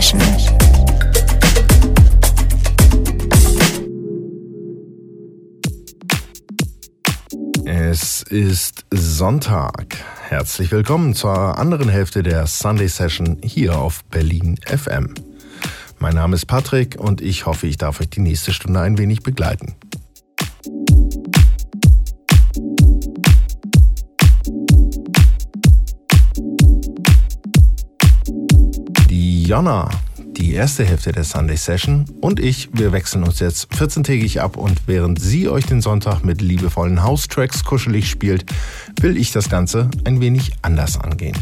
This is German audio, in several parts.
Session. Es ist Sonntag. Herzlich willkommen zur anderen Hälfte der Sunday Session hier auf Berlin FM. Mein Name ist Patrick und ich hoffe, ich darf euch die nächste Stunde ein wenig begleiten. Jonna, die erste Hälfte der Sunday Session. Und ich, wir wechseln uns jetzt 14-tägig ab. Und während sie euch den Sonntag mit liebevollen House-Tracks kuschelig spielt, will ich das Ganze ein wenig anders angehen.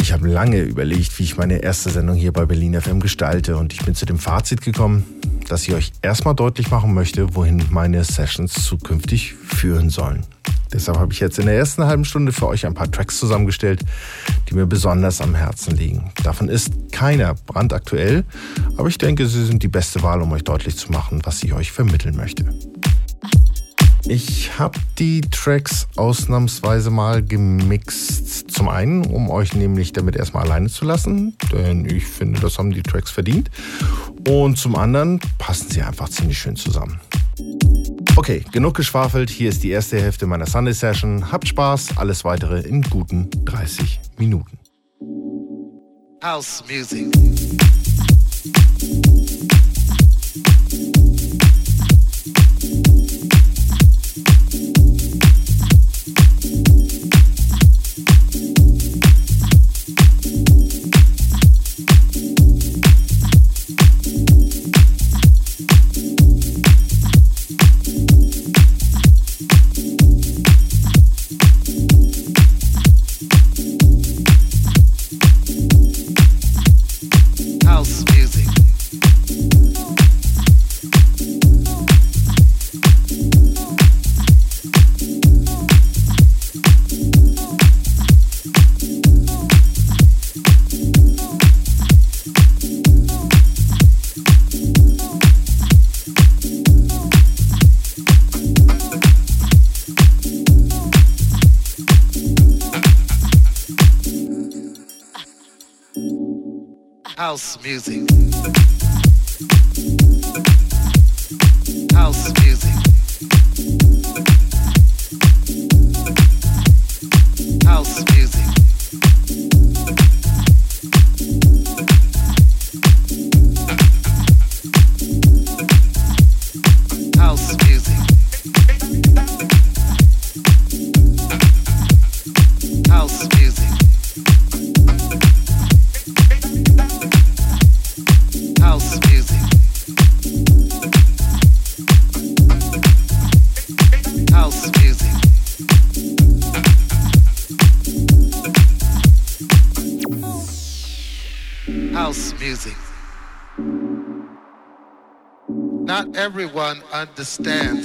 Ich habe lange überlegt, wie ich meine erste Sendung hier bei Berlin FM gestalte. Und ich bin zu dem Fazit gekommen, dass ich euch erstmal deutlich machen möchte, wohin meine Sessions zukünftig führen sollen. Deshalb habe ich jetzt in der ersten halben Stunde für euch ein paar Tracks zusammengestellt, die mir besonders am Herzen liegen. Davon ist keiner brandaktuell, aber ich denke, sie sind die beste Wahl, um euch deutlich zu machen, was ich euch vermitteln möchte. Ich habe die Tracks ausnahmsweise mal gemixt. Zum einen, um euch nämlich damit erstmal alleine zu lassen, denn ich finde, das haben die Tracks verdient. Und zum anderen passen sie einfach ziemlich schön zusammen. Okay, genug geschwafelt. Hier ist die erste Hälfte meiner Sunday Session. Habt Spaß. Alles weitere in guten 30 Minuten. House Music. Music. understand.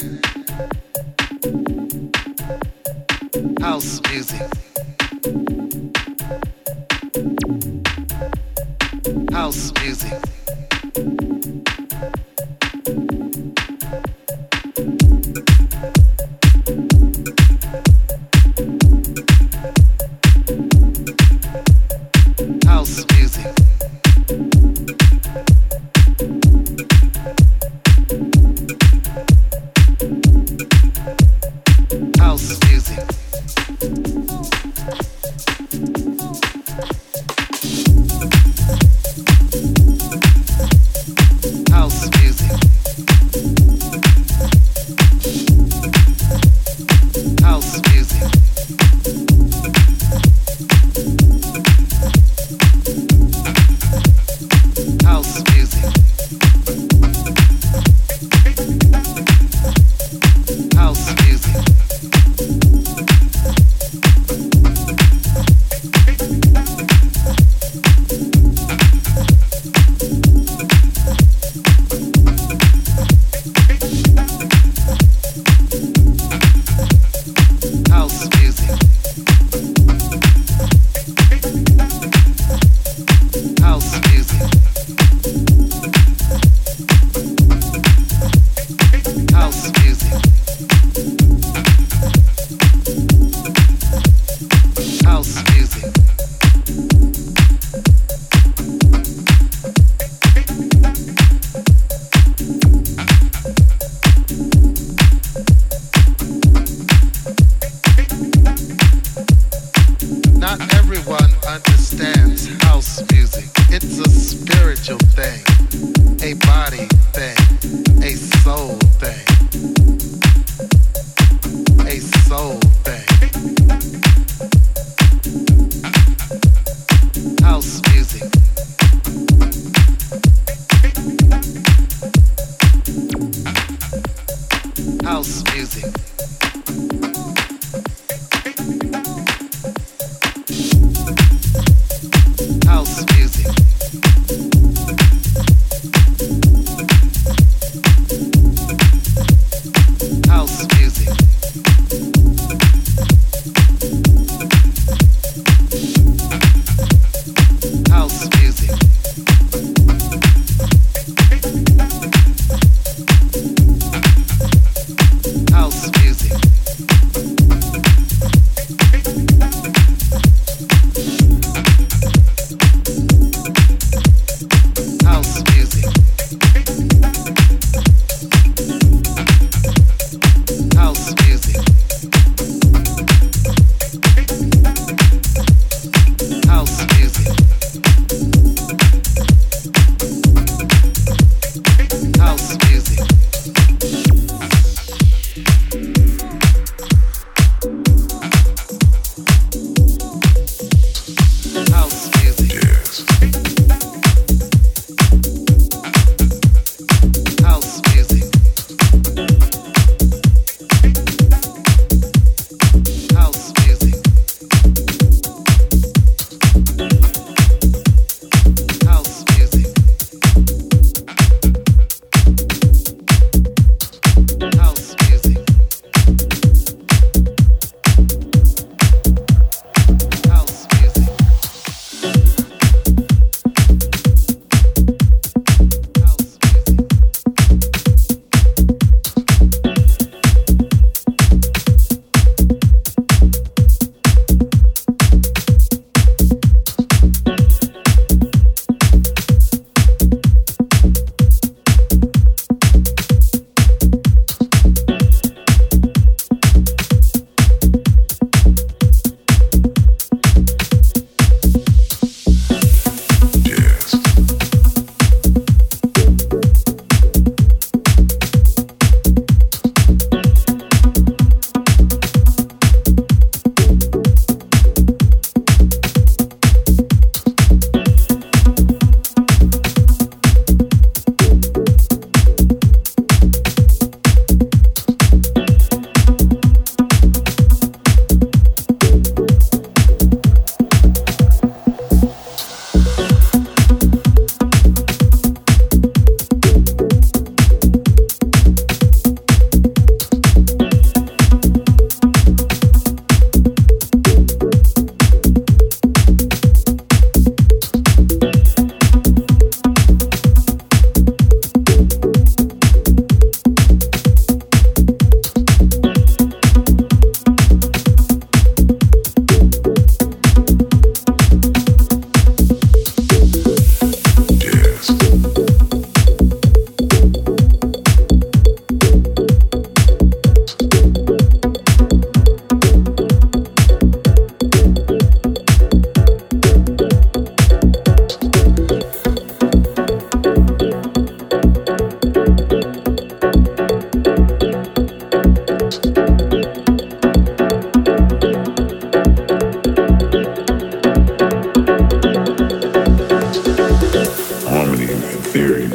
theory.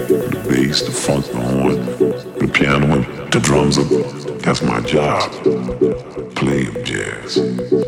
bass, the funk the horn, the piano, and the drums. Up. That's my job. Play jazz.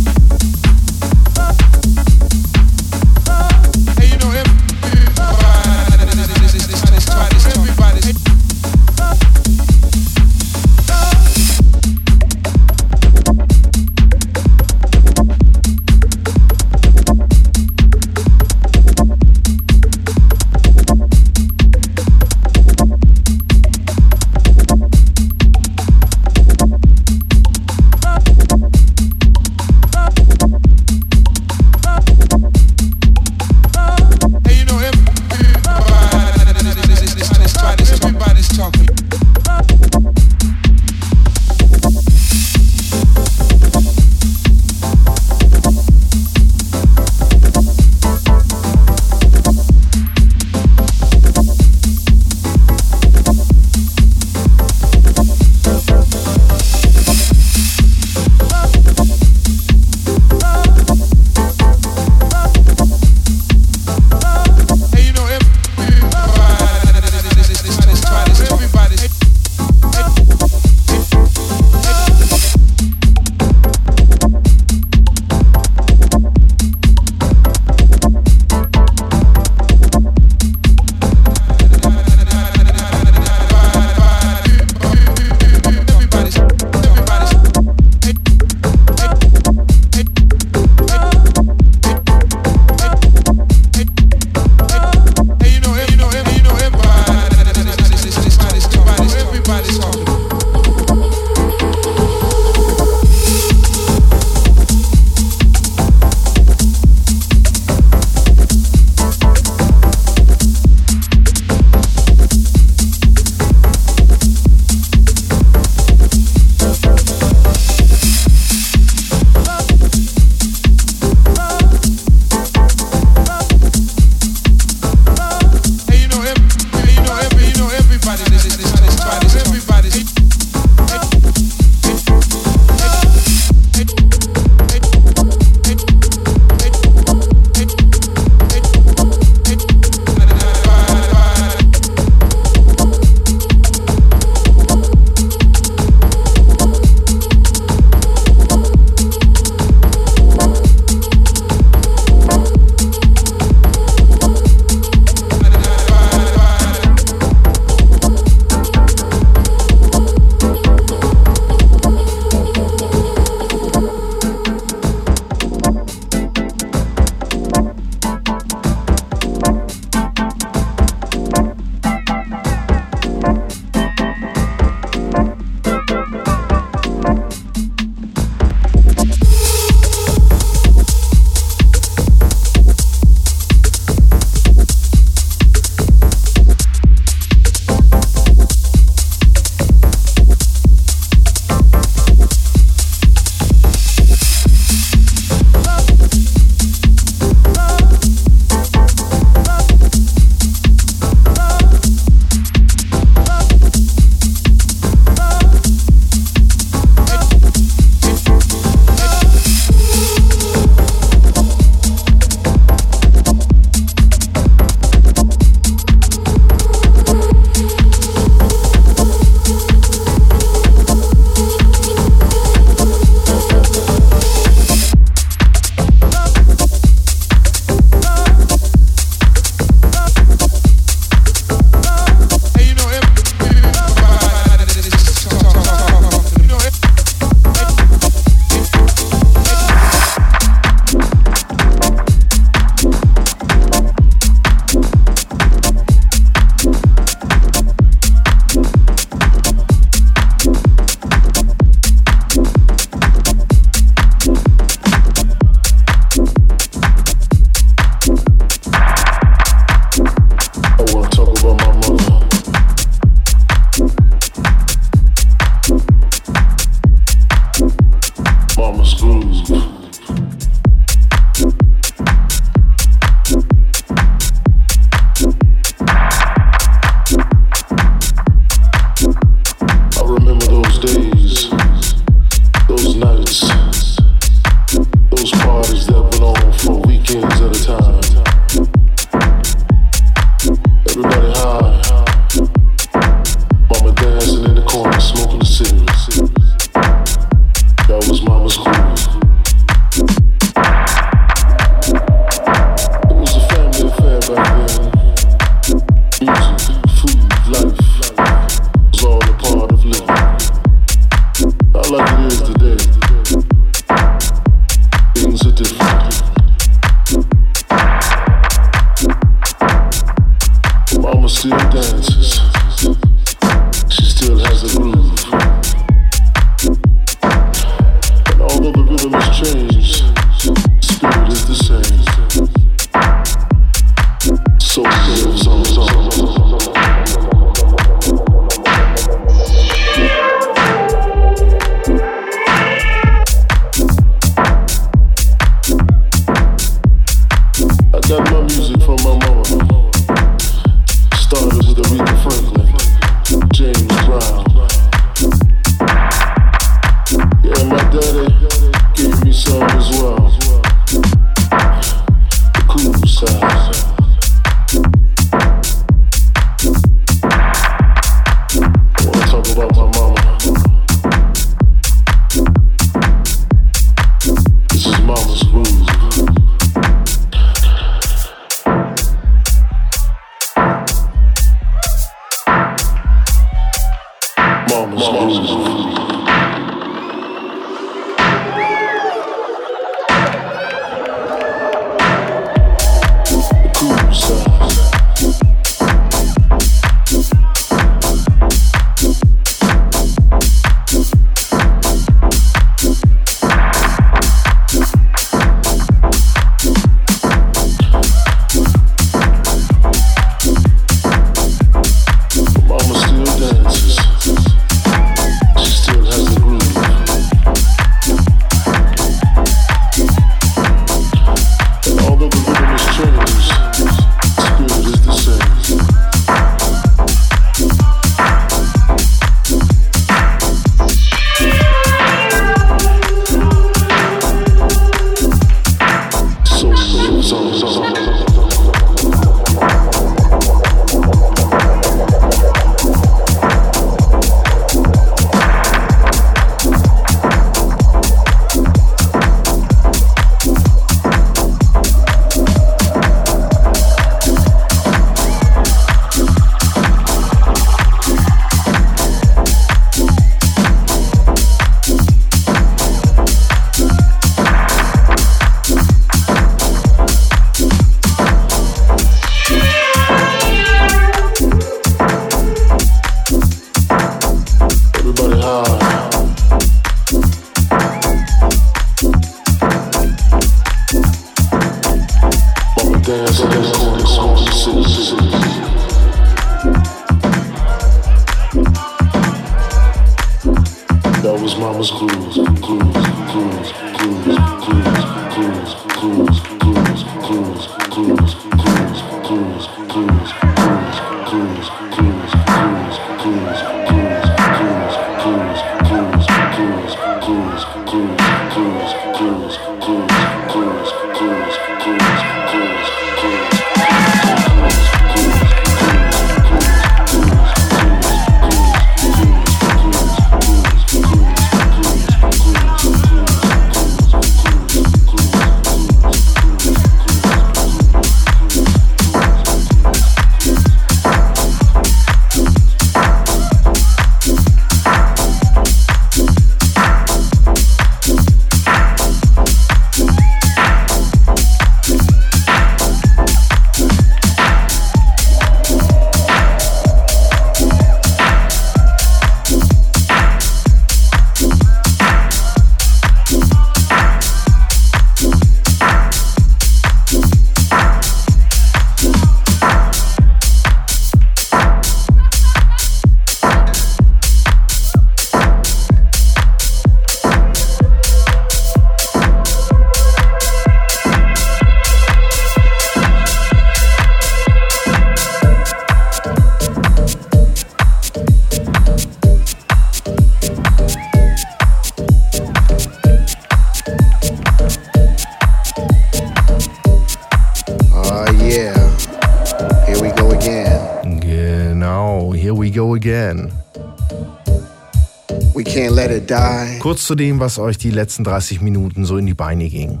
Kurz zu dem, was euch die letzten 30 Minuten so in die Beine ging.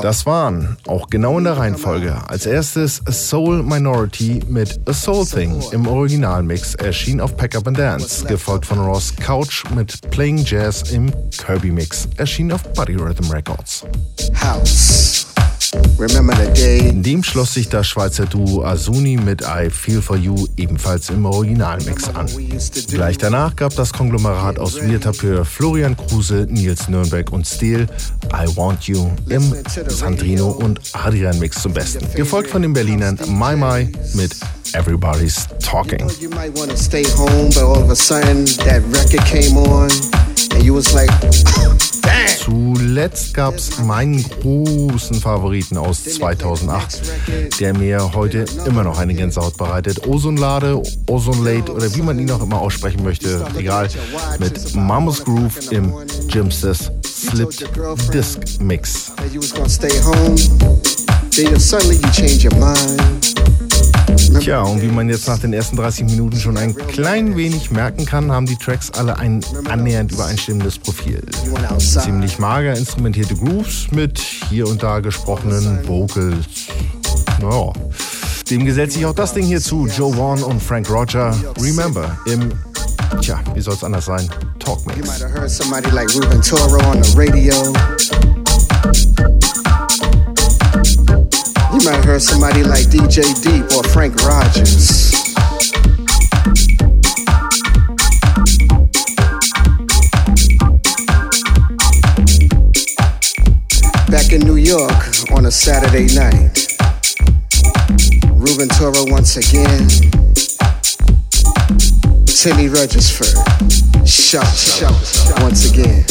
Das waren, auch genau in der Reihenfolge, als erstes Soul Minority mit A Soul Thing im Originalmix erschien auf Pack Up and Dance, gefolgt von Ross Couch mit Playing Jazz im Kirby Mix, erschien auf Body Rhythm Records. House. Dem schloss sich das Schweizer Duo Azuni mit I Feel For You ebenfalls im Originalmix an. Gleich danach gab das Konglomerat aus Wirtapür Florian Kruse, Nils Nürnberg und Steel I Want You im Sandrino und Adrian Mix zum Besten. Gefolgt von den Berlinern My My mit Everybody's Talking. Zuletzt gab es meinen großen Favoriten aus 2008, der mir heute immer noch eine Gänsehaut bereitet. Ozonlade, Ozonlate oder wie man ihn auch immer aussprechen möchte, egal, mit Mamus Groove im Jimsters Slipped Disc Mix. Tja, und wie man jetzt nach den ersten 30 Minuten schon ein klein wenig merken kann, haben die Tracks alle ein annähernd übereinstimmendes Profil. Ziemlich mager instrumentierte Grooves mit hier und da gesprochenen Vocals. Naja. dem gesellt sich auch das Ding hier zu. Joe Vaughn und Frank Roger. Remember, im, tja, wie soll es anders sein? Talk Mix. Somebody like DJ Deep or Frank Rogers. Back in New York on a Saturday night. Ruben Toro once again. Timmy Regisford. Shout, shout, once again.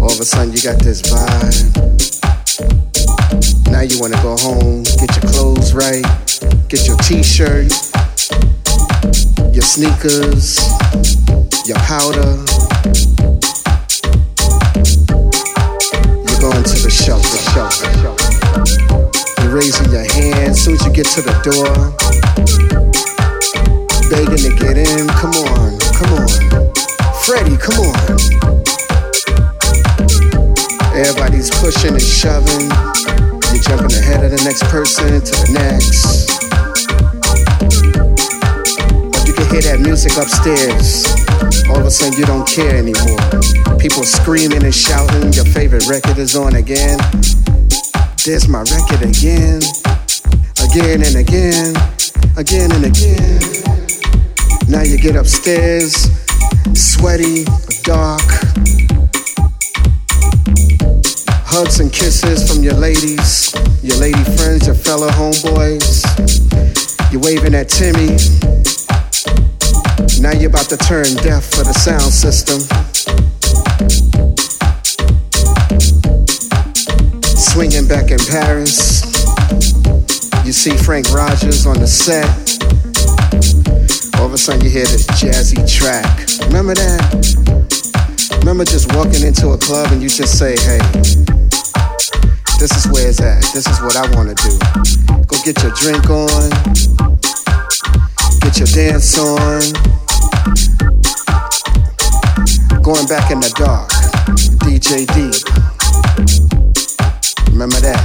All of a sudden you got this vibe. Now you wanna go home, get your clothes right, get your t-shirt, your sneakers, your powder. You're going to the shelter, shelter, shelter. You're raising your hand soon as you get to the door. Begging to get in, come on, come on. Freddie, come on. Everybody's pushing and shoving. You're jumping ahead of the next person to the next. But you can hear that music upstairs. All of a sudden, you don't care anymore. People screaming and shouting. Your favorite record is on again. There's my record again. Again and again. Again and again. Now you get upstairs, sweaty, dark Hugs and kisses from your ladies, your lady friends, your fellow homeboys. You're waving at Timmy. Now you're about to turn deaf for the sound system. Swinging back in Paris. You see Frank Rogers on the set. All of a sudden you hear this jazzy track. Remember that? Remember just walking into a club and you just say, hey, this is where it's at. This is what I wanna do. Go get your drink on, get your dance on. Going back in the dark, DJ D. Remember that?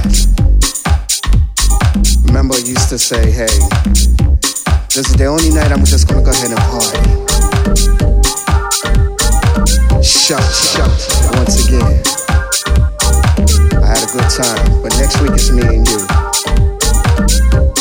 Remember, I used to say, hey, this is the only night I'm just gonna go ahead and party. Shut, shut, once again good time. But next week it's me and you.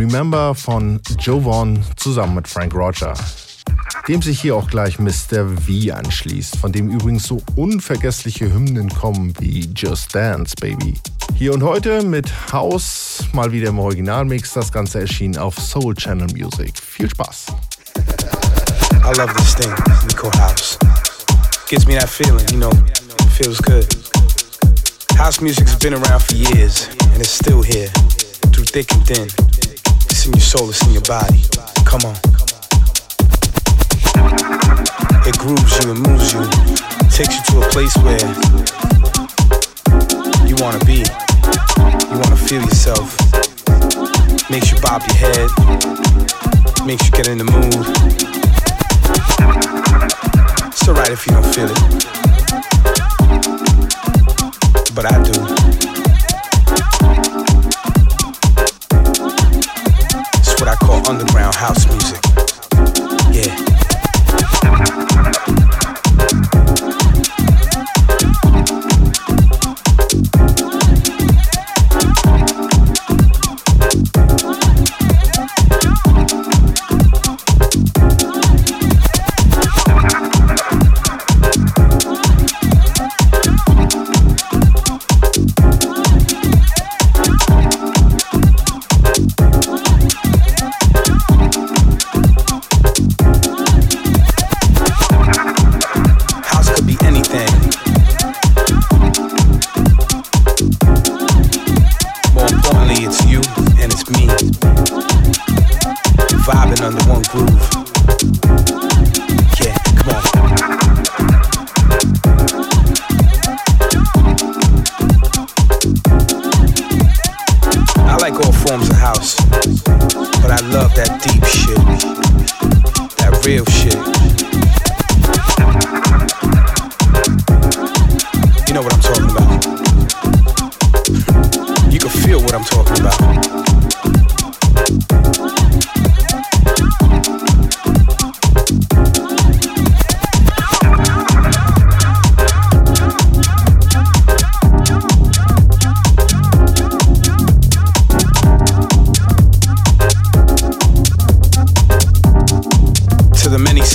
Remember von Joe Vaughn zusammen mit Frank Roger. Dem sich hier auch gleich Mr. V anschließt, von dem übrigens so unvergessliche Hymnen kommen wie Just Dance, Baby. Hier und heute mit House, mal wieder im Originalmix, das Ganze erschien auf Soul Channel Music. Viel Spaß! I love this thing call house. Gives me that feeling, you know, feels good. House music's been around for years, and it's still here, through thick and thin. It's in your soul, it's in your body. Come on. It grooves you and moves you, takes you to a place where you wanna be. You wanna feel yourself. Makes you bob your head, makes you get in the mood. It's alright if you don't feel it, but I do. Deep shit, that real shit. You know what I'm talking about. You can feel what I'm talking about.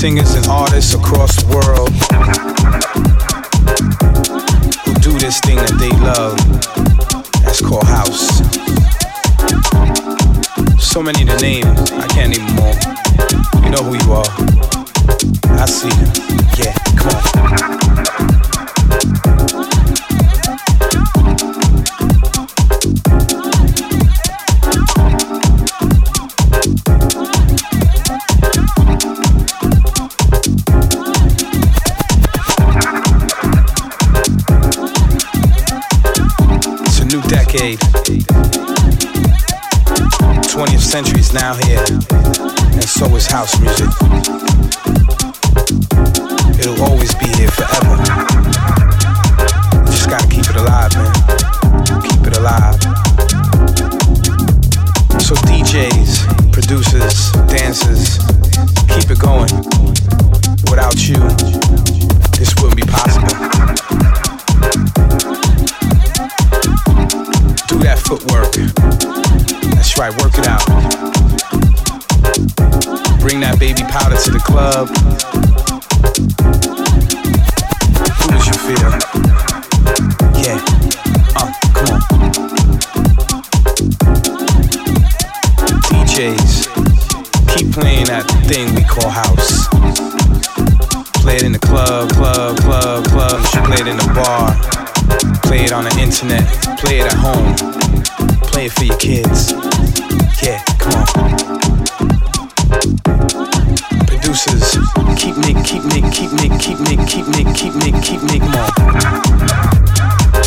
Singers and artists across the world who do this thing that they love. That's called house. So many to name, I can't name them now here, and so is house music. It'll always be here forever. just gotta keep it alive, man. Keep it alive. So DJs, producers, dancers, keep it going. Without you, this wouldn't be possible. Do that footwork. That's right, work it out. Bar. Play it on the internet. Play it at home play it for your kids. Yeah, come on. Producers, keep make, keep make, keep make, keep make, keep make, keep make, keep make more.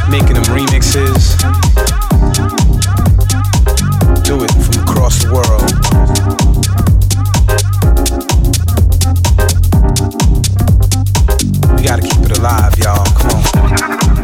Making them remixes. Do it from across the world. We gotta keep it alive, y'all. Come Thank you.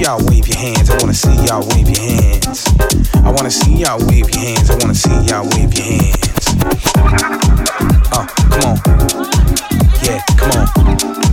Y'all wave your hands. I wanna see y'all wave your hands. I wanna see y'all wave your hands. I wanna see y'all wave your hands. Uh, come on. Yeah, come on.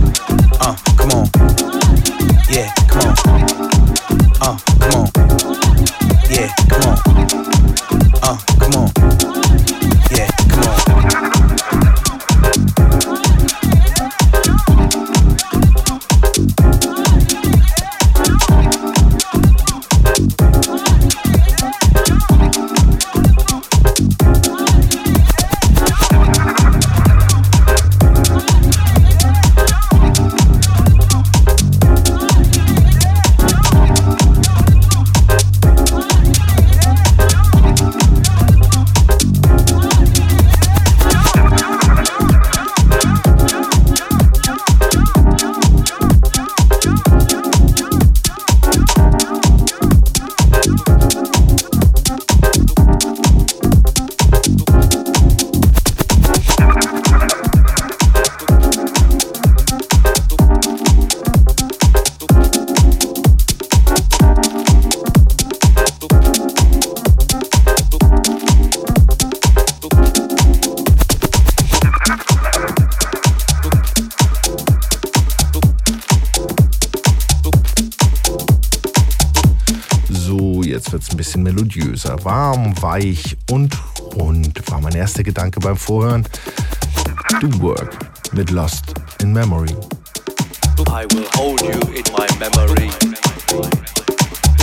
Warm, weich und rund war mein erster Gedanke beim Vorhören. Do Work mit Lost in Memory. I will hold you in my memory.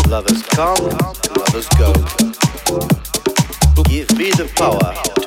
Lovers come, lovers go. Give me the power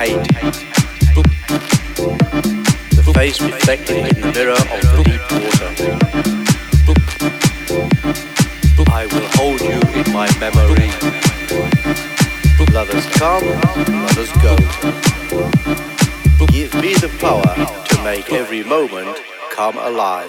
hate. The face reflected in the mirror of deep water. I will hold you in my memory. Lovers come, lovers go. Give me the power to make every moment come alive.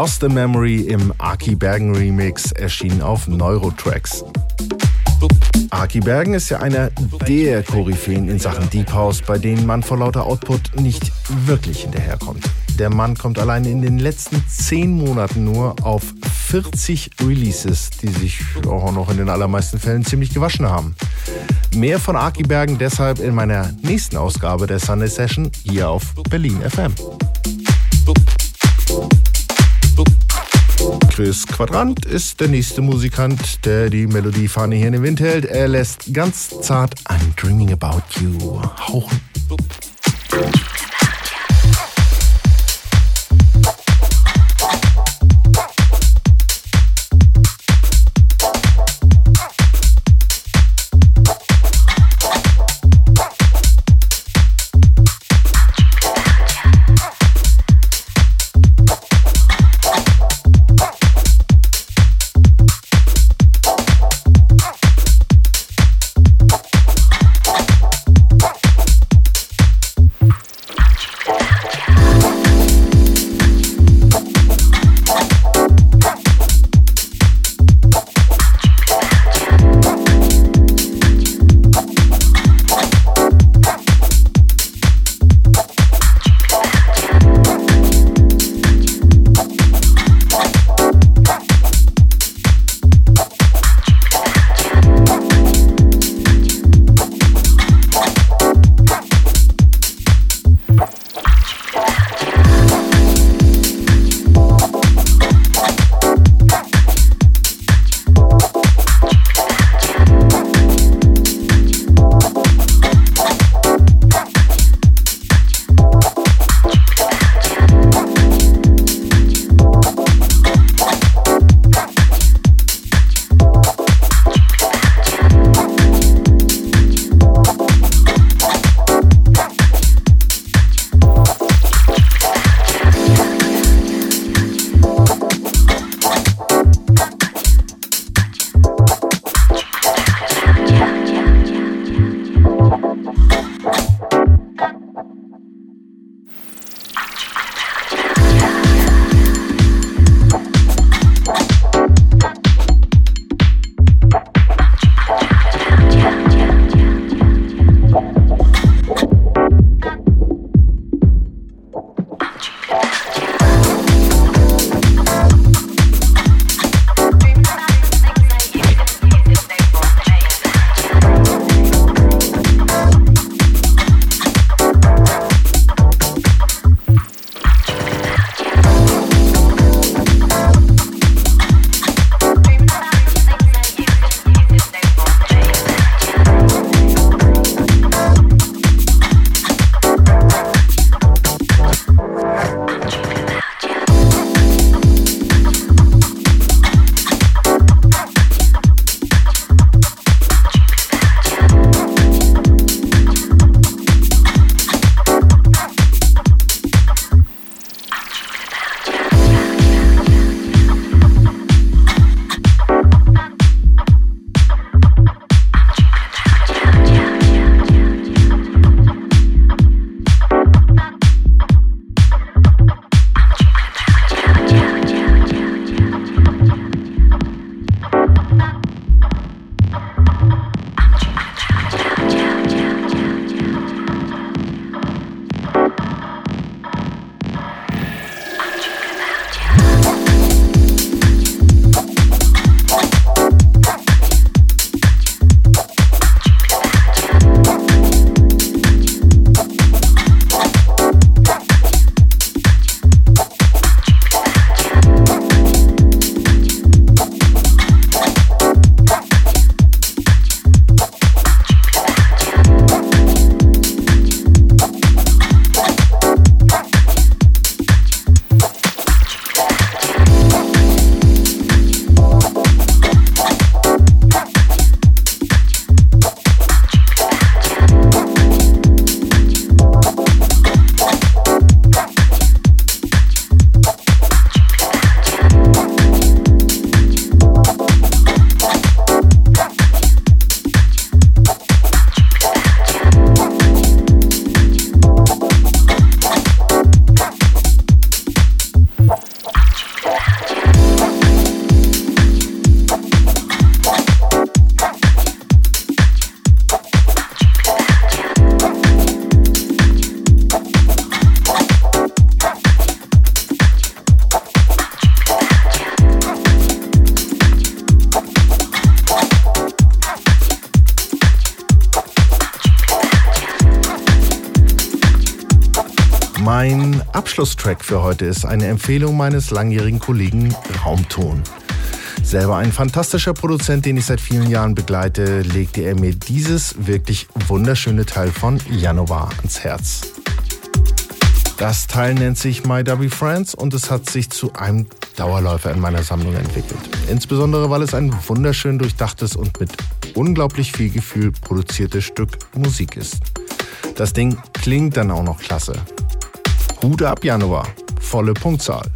Lost the Memory im Aki Bergen Remix erschien auf Neurotracks. Aki Bergen ist ja einer der Koryphäen in Sachen Deep House, bei denen man vor lauter Output nicht wirklich hinterherkommt. Der Mann kommt allein in den letzten 10 Monaten nur auf 40 Releases, die sich auch noch in den allermeisten Fällen ziemlich gewaschen haben. Mehr von Aki Bergen deshalb in meiner nächsten Ausgabe der Sunday Session hier auf Berlin FM. Chris Quadrant ist der nächste Musikant, der die Melodiefahne hier in den Wind hält. Er lässt ganz zart I'm Dreaming About You hauchen. Mein Abschlusstrack für heute ist eine Empfehlung meines langjährigen Kollegen Raumton. Selber ein fantastischer Produzent, den ich seit vielen Jahren begleite, legte er mir dieses wirklich wunderschöne Teil von Januar ans Herz. Das Teil nennt sich My W Friends und es hat sich zu einem Dauerläufer in meiner Sammlung entwickelt. Insbesondere, weil es ein wunderschön durchdachtes und mit unglaublich viel Gefühl produziertes Stück Musik ist. Das Ding klingt dann auch noch klasse. Hut ab Januar, volle Punktzahl.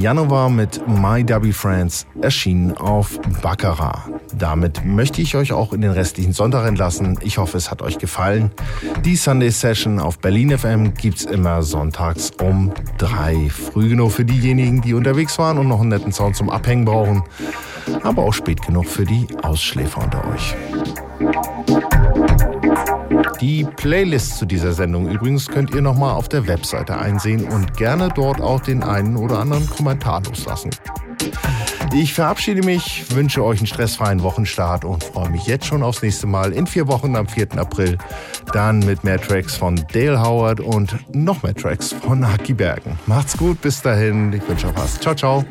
Januar mit My Dubby Friends, erschienen auf Baccarat. Damit möchte ich euch auch in den restlichen Sonntag entlassen. Ich hoffe, es hat euch gefallen. Die Sunday Session auf Berlin FM gibt es immer sonntags um drei. Früh genug für diejenigen, die unterwegs waren und noch einen netten Sound zum Abhängen brauchen. Aber auch spät genug für die Ausschläfer unter euch. Die Playlist zu dieser Sendung übrigens könnt ihr nochmal auf der Webseite einsehen und gerne dort auch den einen oder anderen Kommentar loslassen. Ich verabschiede mich, wünsche euch einen stressfreien Wochenstart und freue mich jetzt schon aufs nächste Mal in vier Wochen am 4. April. Dann mit mehr Tracks von Dale Howard und noch mehr Tracks von Haki Bergen. Macht's gut, bis dahin. Ich wünsche euch was. Ciao, ciao.